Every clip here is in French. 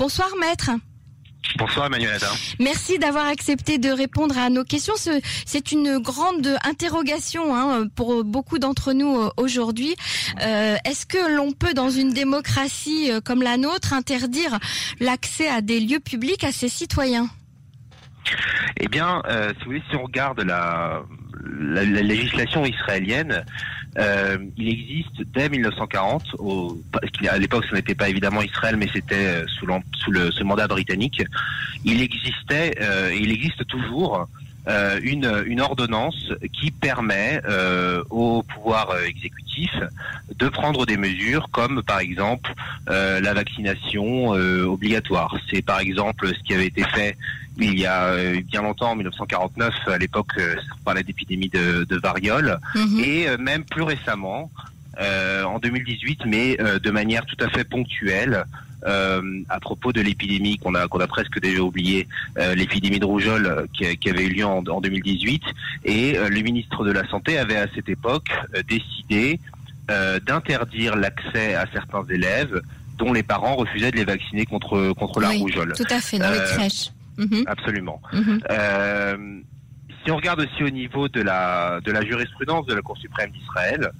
Bonsoir maître. Bonsoir Emmanuel. Merci d'avoir accepté de répondre à nos questions. C'est une grande interrogation hein, pour beaucoup d'entre nous euh, aujourd'hui. Euh, Est-ce que l'on peut, dans une démocratie euh, comme la nôtre, interdire l'accès à des lieux publics à ses citoyens? Eh bien, euh, si vous voulez, si on regarde la, la, la législation israélienne, euh, il existe dès 1940, au, à l'époque ce n'était pas évidemment Israël, mais c'était euh, sous, sous, le, mandat britannique, il existait, euh, il existe toujours euh, une, ordonnance qui permet au pouvoir exécutif de prendre des mesures comme par exemple la vaccination obligatoire. C'est par exemple ce qui avait été fait il y a bien longtemps, en 1949, à l'époque, on parlait d'épidémie de, de, variole, Mhm. et même plus récemment, en 2018, mais de manière tout à fait ponctuelle, euh, à propos de l'épidémie qu'on a qu'on a presque déjà oublié, euh, l'épidémie de rougeole euh, qui, qui, avait eu lieu en, en 2018, et euh, le ministre de la santé avait à cette époque euh, décidé euh, d'interdire l'accès à certains élèves dont les parents refusaient de les vacciner contre contre la oui, rougeole. Tout à fait dans les crèches. Mhm. Absolument. Mhm. si on regarde aussi au niveau de la de la jurisprudence de la Cour suprême d'Israël,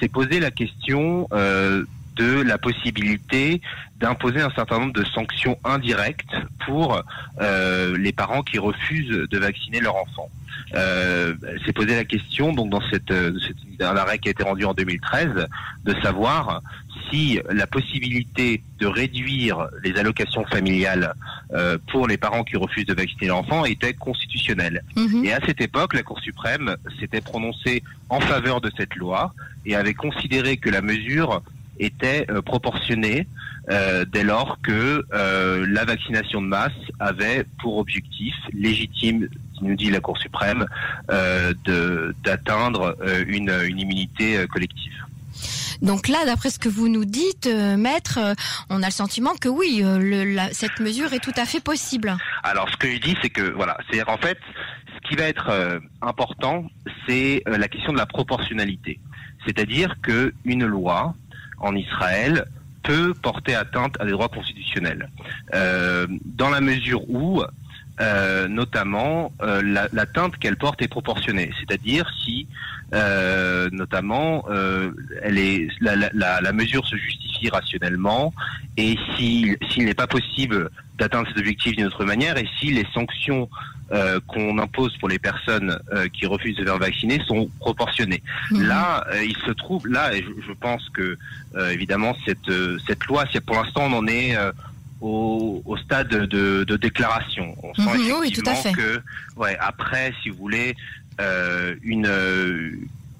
c'est posé la question euh, de la possibilité d'imposer un certain nombre de sanctions indirectes pour euh, les parents qui refusent de vacciner leur enfant. Euh, c'est posé la question, donc dans cette, cette un arrêt qui a été rendu en 2013, de savoir si la possibilité de réduire les allocations familiales euh, pour les parents qui refusent de vacciner l'enfant était constitutionnelle. Mhm. Et à cette époque, la Cour suprême s'était prononcée en faveur de cette loi et avait considéré que la mesure était euh, proportionnée euh, dès lors que euh, la vaccination de masse avait pour objectif légitime, nous dit la Cour suprême, euh, d'atteindre une, une, immunité collective. Donc là, d'après ce que vous nous dites, maître, on a le sentiment que oui, le, la, cette mesure est tout à fait possible. Alors, ce que je dis, c'est que voilà, c'est en fait, ce qui va être important, c'est la question de la proportionnalité, c'est-à-dire que une loi en Israël peut porter atteinte à des droits constitutionnels, euh, dans la mesure où, euh, notamment, euh, l'atteinte qu'elle porte est proportionnée. C'est-à-dire si, euh, notamment, euh, elle est, la, la, la, mesure se justifie rationnellement et s'il si, n'est pas possible d'atteindre cet objectif d'une autre manière et si les sanctions euh, qu'on impose pour les personnes euh, qui refusent de se faire vacciner sont proportionnées. Mmh. Là, euh, il se trouve, là, et je, je pense que euh, évidemment cette cette loi, si pour l'instant on en est au, au, stade de, de, déclaration, on sent mmh, effectivement oui, tout à fait. que, ouais, après, si vous voulez, euh, une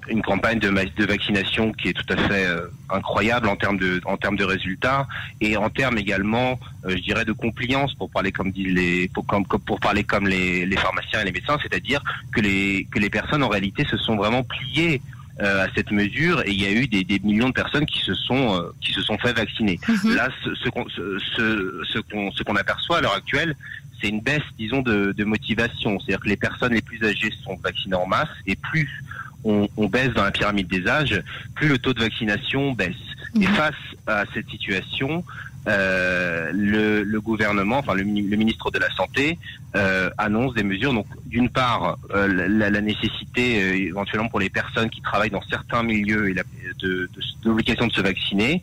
une campagne de, de, vaccination qui est tout à fait euh, incroyable en termes de en termes de résultats et en termes également euh, je dirais de compliance pour parler comme disent les pour, comme, pour parler comme les, les pharmaciens et les médecins c'est-à-dire que les que les personnes en réalité se sont vraiment pliées euh, à cette mesure et il y a eu des, des millions de personnes qui se sont euh, qui se sont fait vacciner Mhm. mmh. là ce ce qu'on ce, ce qu'on ce qu'on aperçoit à l'heure actuelle c'est une baisse disons de, de motivation c'est-à-dire que les personnes les plus âgées sont vaccinées en masse et plus on, on, baisse dans la pyramide des âges, plus le taux de vaccination baisse. Mmh. Et face à cette situation, euh, le, le, gouvernement, enfin le, le, ministre de la Santé, euh, annonce des mesures. Donc, d'une part, euh, la, la, nécessité éventuellement pour les personnes qui travaillent dans certains milieux et la, de, de, de l'obligation de se vacciner,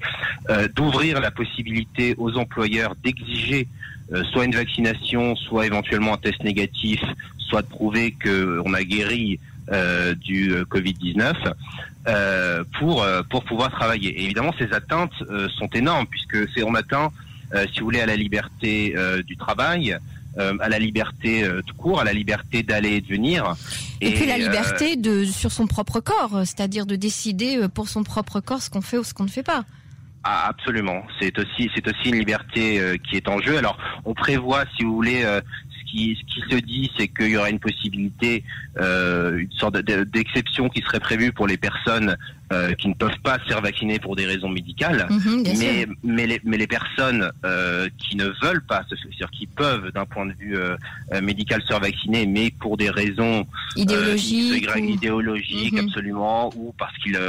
euh, d'ouvrir la possibilité aux employeurs d'exiger euh, soit une vaccination, soit éventuellement un test négatif, soit de prouver qu'on a guéri euh, du Covid-19 euh, pour pour pouvoir travailler. Et évidemment, ces atteintes euh, sont énormes puisque c'est on atteint, euh, si vous voulez, à la liberté euh, du travail, à la liberté tout court, à la liberté d'aller et de venir. Et, et puis la liberté de sur son propre corps, c'est-à-dire de décider pour son propre corps ce qu'on fait ou ce qu'on ne fait pas. Ah, absolument. C'est aussi c'est aussi une liberté euh, qui est en jeu. Alors on prévoit, si vous voulez, euh, qui ce qui se dit, c'est qu'il y aura une possibilité, euh, une sorte d'exception qui serait prévue pour les personnes euh, qui ne peuvent pas se faire vacciner pour des raisons médicales. Mmh, mais mais les mais les personnes euh, qui ne veulent pas, c'est-à-dire qui peuvent d'un point de vue euh, médical se faire vacciner, mais pour des raisons idéologiques, ou... idéologiques mmh. absolument, ou parce qu'ils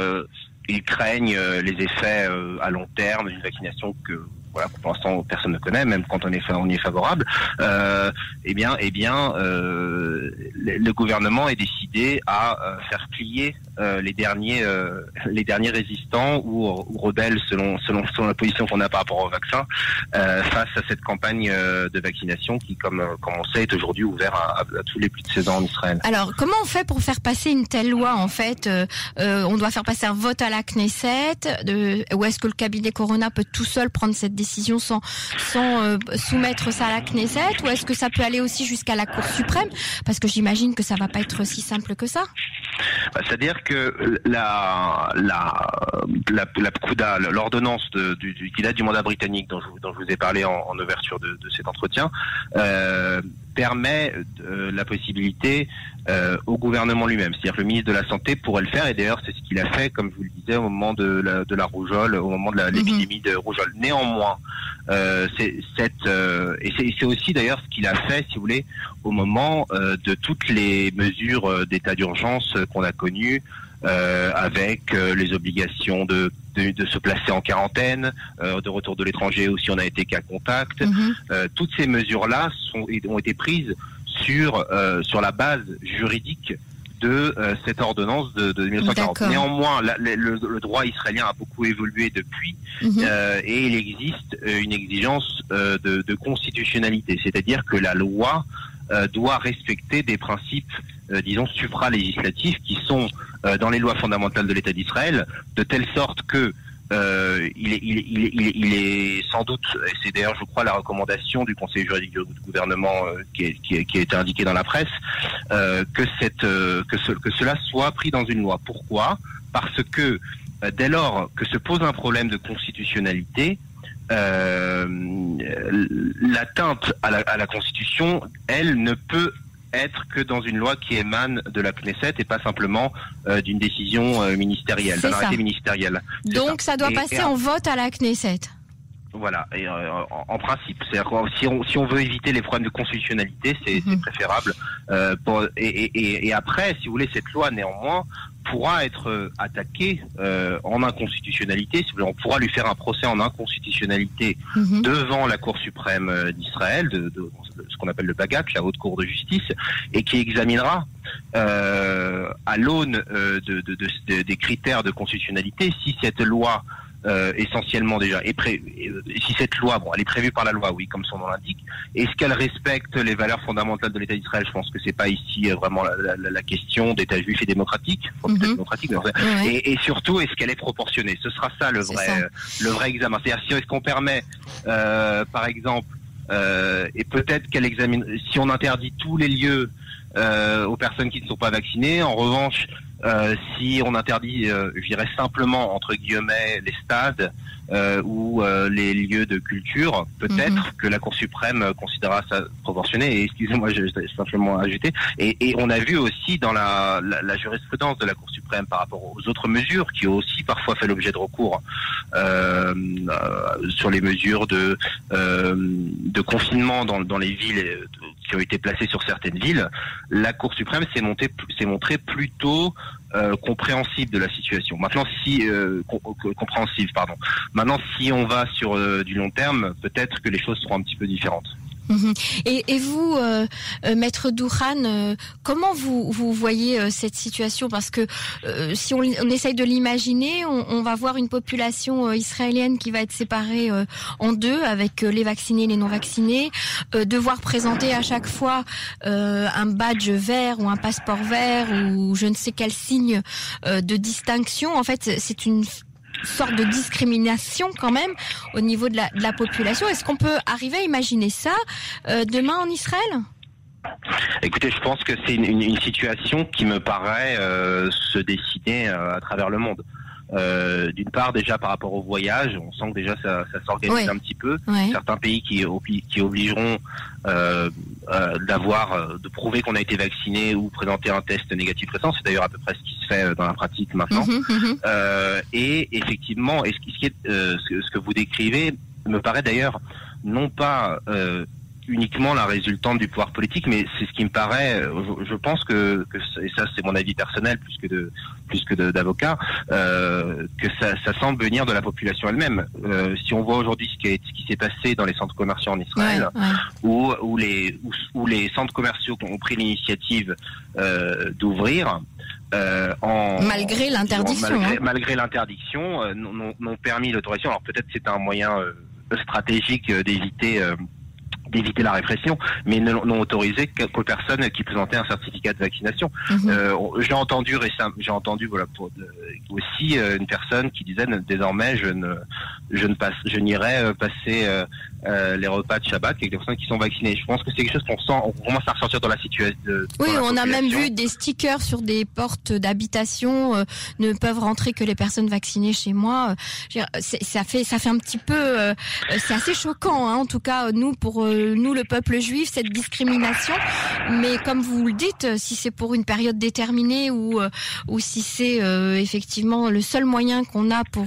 ils craignent les effets à long terme d'une vaccination que voilà, pour l'instant personne ne connaît, même quand on est on y est favorable, euh, eh bien, eh bien, euh, le, gouvernement est décidé à euh, faire plier euh, les derniers euh, les derniers résistants ou, ou, rebelles selon selon selon la position qu'on a par rapport au vaccin face à cette campagne de vaccination qui, comme comme on sait, est aujourd'hui ouverte à, à, tous les plus de 16 ans en Israël. Alors, comment on fait pour faire passer une telle loi En fait, on doit faire passer un vote à la Knesset, de, ou est-ce que le cabinet Corona peut tout seul prendre cette décision sans, sans euh, soumettre ça à la Knesset ou est-ce que ça peut aller aussi jusqu'à la Cour suprême? Parce que j'imagine que ça va pas être si simple que ça. Bah, c'est-à-dire que la, la, la, la l'ordonnance du, qui date du mandat britannique dont je, vous ai parlé en, ouverture de, de, cet entretien, euh, permet euh, la possibilité euh, au gouvernement lui-même. C'est-à-dire que le ministre de la Santé pourrait le faire, et d'ailleurs c'est ce qu'il a fait, comme je vous le disais, au moment de la, de la rougeole, au moment de mhm. l'épidémie de rougeole. Néanmoins, euh, c'est cette euh, et c'est aussi d'ailleurs ce qu'il a fait, si vous voulez, au moment euh, de toutes les mesures d'état d'urgence qu'on a connues. Avec les obligations de, de, se placer en quarantaine, de retour de l'étranger ou si on a été cas contact. Mhm. toutes ces mesures-là ont été prises sur sur la base juridique de euh, cette ordonnance de, de 1940. Néanmoins, le, droit israélien a beaucoup évolué depuis mhm. euh, et il existe euh, une exigence de, de, constitutionnalité, c'est-à-dire que la loi doit respecter des principes, disons, supralégislatifs qui sont dans les lois fondamentales de l'État d'Israël, de telle sorte que euh, il, est, sans doute, et c'est d'ailleurs, je crois, la recommandation du Conseil juridique du gouvernement euh, qui, qui, a été indiquée dans la presse, euh, que, euh, cela soit pris dans une loi. Pourquoi? Parce que euh, dès lors que se pose un problème de constitutionnalité, l'atteinte à la, à la Constitution, elle ne peut être que dans une loi qui émane de la Knesset et pas simplement euh, d'une décision euh, ministérielle, d'un arrêté ministériel. Donc ça, doit passer en vote à la Knesset. Voilà, et euh, en, principe, c'est si on si on veut éviter les problèmes de constitutionnalité, c'est mhm. préférable. Pour, et, et, et, après, si vous voulez, cette loi néanmoins pourra être attaquée en inconstitutionnalité. Si vous voulez, on pourra lui faire un procès en inconstitutionnalité mhm. devant la Cour suprême d'Israël, de, de, ce qu'on appelle le Bagat, la haute cour de justice, et qui examinera euh, à l'aune euh, de, de, de, des critères de constitutionnalité si cette loi euh, essentiellement déjà. Pré euh, si cette loi bon elle est prévue par la loi oui comme son nom l'indique est-ce qu'elle respecte les valeurs fondamentales de l'État d'Israël? Je pense que c'est pas ici euh, vraiment la, la, la question d'État juif et démocratique. Mm -hmm. démocratique mais et, et, surtout est-ce qu'elle est proportionnée? Ce sera ça le vrai ça. le vrai examen. C'est-à-dire si est-ce qu'on permet euh, par exemple euh, et peut-être qu'elle examine, si on interdit tous les lieux euh, aux personnes qui ne sont pas vaccinées, en revanche, euh, si on interdit, euh, je dirais simplement entre guillemets les stades euh, ou euh, les lieux de culture, peut-être -hmm. que la Cour suprême considérera ça proportionné. Et excusez-moi, je vais simplement ajouter. Et, et, on a vu aussi dans la, la, la, jurisprudence de la Cour suprême par rapport aux autres mesures qui ont aussi parfois fait l'objet de recours euh, sur les mesures de de confinement dans, dans les villes qui ont été placées sur certaines villes. La Cour suprême s'est montée s'est montrée plutôt euh, compréhensible de la situation. Maintenant, si euh, compréhensive, pardon. Maintenant, si on va sur euh, du long terme, peut-être que les choses seront un petit peu différentes. Mhm. Et, et, vous, euh, euh, maître Douran, euh, comment vous, vous voyez euh, cette situation? Parce que euh, si on, on, essaye de l'imaginer, on, on, va voir une population israélienne qui va être séparée en deux, avec les vaccinés et les non vaccinés, devoir présenter à chaque fois un badge vert ou un passeport vert ou je ne sais quel signe de distinction. En fait, c'est une sorte de discrimination quand même au niveau de la, de la population. Est-ce qu'on peut arriver à imaginer ça euh, demain en Israël? Écoutez, je pense que c'est une, situation qui me paraît euh, se dessiner euh, à travers le monde. Euh, d'une part déjà par rapport au voyage, on sent que déjà ça, ça s'organise oui. un petit peu. Oui. Certains pays qui, qui obligeront euh, euh, d'avoir, euh, de prouver qu'on a été vacciné ou présenter un test négatif récent. C'est d'ailleurs à peu près ce qui se fait euh, dans la pratique maintenant. Mmh, mmh. et effectivement, et ce, qui est, ce, ce, que vous décrivez me paraît d'ailleurs non pas uniquement la résultante du pouvoir politique, mais c'est ce qui me paraît. Je, pense que, et ça c'est mon avis personnel plus que de plus que d'avocat, euh, que ça, semble venir de la population elle-même. Euh, si on voit aujourd'hui ce qui, ce qui s'est passé dans les centres commerciaux en Israël, Où, où, les où, les centres commerciaux ont pris l'initiative euh, d'ouvrir. en, malgré l'interdiction. Malgré, hein. l'interdiction, n'ont permis l'autorisation. Alors peut-être c'est un moyen stratégique d'éviter d'éviter la répression, mais n'ont autorisé qu'aux personnes qui présentaient un certificat de vaccination. Mhm. Euh, j'ai entendu récemment, j'ai entendu voilà pour, aussi euh, une personne qui disait désormais je ne je ne passe je n'irai euh, passer euh, les repas de Shabbat avec des personnes qui sont vaccinées. Je pense que c'est quelque chose qu'on sent, on commence à ressortir dans la situation. oui, on a même vu des stickers sur des portes d'habitation. Euh, ne peuvent rentrer que les personnes vaccinées chez moi. ça fait, ça fait un petit peu, euh, c'est assez choquant, hein, en tout cas nous pour nous le peuple juif cette discrimination. Mais comme vous le dites, si c'est pour une période déterminée ou ou si c'est effectivement le seul moyen qu'on a pour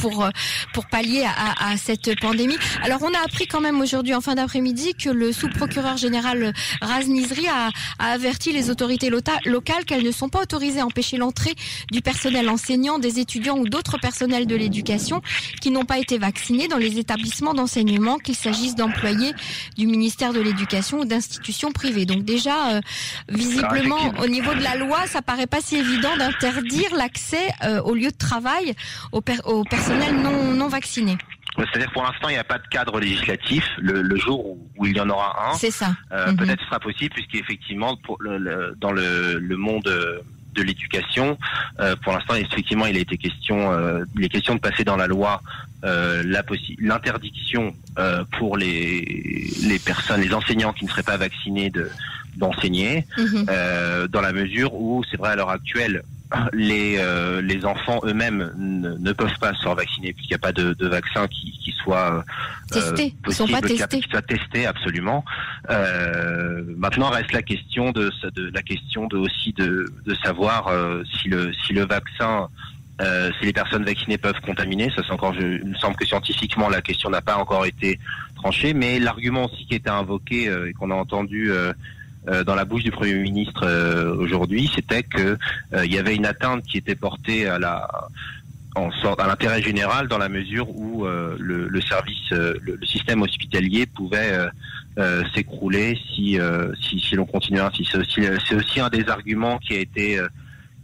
pour euh, pour pallier à, à, cette pandémie. Alors on a appris quand même aujourd'hui en fin d'après-midi que le sous-procureur général Raz Nizri a, a, averti les autorités locales qu'elles ne sont pas autorisées à empêcher l'entrée du personnel enseignant, des étudiants ou d'autres personnels de l'éducation qui n'ont pas été vaccinés dans les établissements d'enseignement, qu'il s'agisse d'employés du ministère de l'Éducation ou d'institutions privées. Donc déjà, euh, visiblement, au niveau de la loi, ça paraît pas si évident d'interdire l'accès euh, au lieu de travail aux, per aux non, non vaccinés. C'est-à-dire pour l'instant, il n'y a pas de cadre législatif. Le, jour où, il y en aura un, c'est ça. Euh, mhm. Peut-être sera possible, puisqu'effectivement, le, dans le, monde de l'éducation, euh, pour l'instant, effectivement, il a été question, euh, il est question de passer dans la loi euh, l'interdiction pour les les personnes, les enseignants qui ne seraient pas vaccinés de d'enseigner, mhm. dans la mesure où, c'est vrai à l'heure actuelle, les, euh, les enfants eux-mêmes ne, peuvent pas se faire vacciner puisqu'il n'y a pas de, de vaccin qui, qui soit euh, testé, possible, sont pas testés. soit testé absolument. Euh, maintenant reste la question de, de la question de aussi de, de savoir euh, si le si le vaccin euh, si les personnes vaccinées peuvent contaminer, ça c'est encore, je, il me semble que scientifiquement la question n'a pas encore été tranchée, mais l'argument aussi qui était invoqué et qu'on a entendu euh, dans la bouche du Premier ministre euh, aujourd'hui, c'était que euh, il y avait une atteinte qui était portée à la en sorte à l'intérêt général dans la mesure où le, le, service, le, système hospitalier pouvait s'écrouler si si, si l'on continuait ainsi. C'est aussi, un des arguments qui a été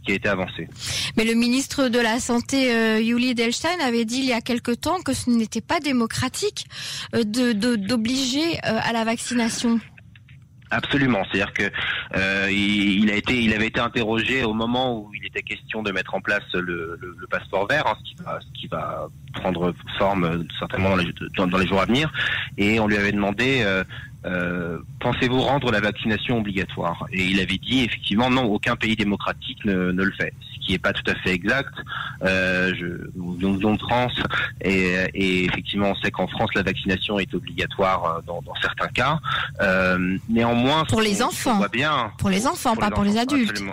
qui a été avancé. Mais le ministre de la Santé, euh, Yuli Delstein, avait dit il y a quelque temps que ce n'était pas démocratique de d'obliger à la vaccination. Absolument, c'est-à-dire que euh, il, a été, il avait été interrogé au moment où il était question de mettre en place le, le, passeport vert, hein, ce, qui va, ce, qui va, prendre forme euh, certainement dans les, dans, les, jours à venir, et on lui avait demandé euh, euh, pensez-vous rendre la vaccination obligatoire? Et il avait dit effectivement non, aucun pays démocratique ne, ne le fait, ce qui n'est pas tout à fait exact. Euh, je, nous venons de France et, et, effectivement on sait qu'en France la vaccination est obligatoire euh, dans, dans certains cas. Euh, néanmoins, pour les enfants, bien, pour les enfants, pas pour les adultes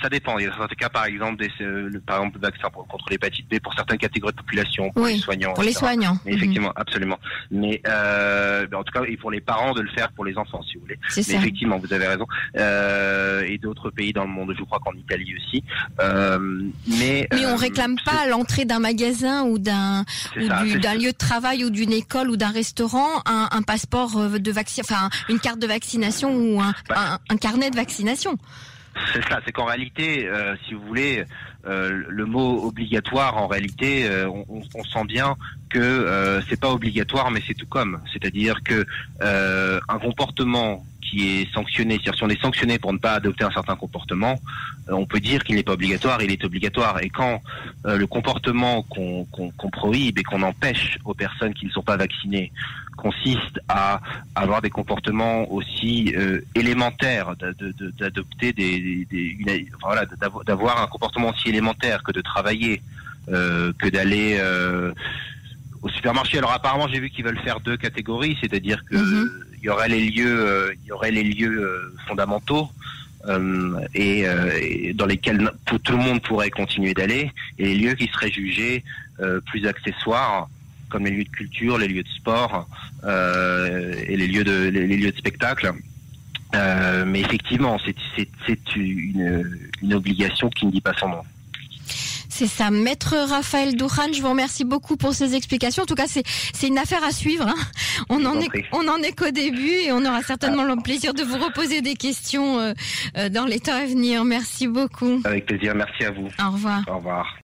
ça dépend. Il y a certains cas, par exemple, des, euh, par exemple, le vaccin contre l'hépatite B pour certaines catégories de population, pour les soignants. Pour les soignants. Mais effectivement, mhm. absolument. Mais euh, en tout cas, et pour les parents de le faire pour les enfants, si vous voulez. Mais ça. effectivement, vous avez raison. Euh, et d'autres pays dans le monde, je crois qu'en Italie aussi. Euh, mais mais on réclame pas l'entrée d'un magasin ou d'un d'un lieu de travail ou d'une école ou d'un restaurant un, un passeport de vaccin, enfin une carte de vaccination ou un, bah. un, un carnet de vaccination. C'est ça, c'est qu'en réalité, euh, si vous voulez, euh, le mot obligatoire, en réalité, euh, on, on, sent bien que c'est pas obligatoire, mais c'est tout comme. C'est-à-dire que un comportement est sanctionné, c'est-à-dire si on est sanctionné pour ne pas adopter un certain comportement, on peut dire qu'il n'est pas obligatoire, il est obligatoire. Et quand le comportement qu'on prohibe et qu'on empêche aux personnes qui ne sont pas vaccinées consiste à avoir des comportements aussi euh, élémentaires, d'adopter des, voilà, d'avoir un comportement aussi élémentaire que de travailler, euh, que d'aller euh, au supermarché. Alors apparemment, j'ai vu qu'ils veulent faire deux catégories, c'est-à-dire que mhm. Il y aurait les lieux, il y aurait les lieux fondamentaux. Et, et, dans lesquels tout le monde pourrait continuer d'aller, et les lieux qui seraient jugés plus accessoires comme les lieux de culture, les lieux de sport et les lieux de les, lieux de spectacle. mais effectivement, c'est une, une obligation qui ne dit pas son nom. C'est ça. Maître Raphaël Douhan, je vous remercie beaucoup pour ces explications. En tout cas, c'est une affaire à suivre. Hein. On, en est, on en est qu'au début et on aura certainement le plaisir de vous reposer des questions euh, euh, dans les temps à venir. Merci beaucoup. Avec plaisir. Merci à vous. Au revoir. Au revoir.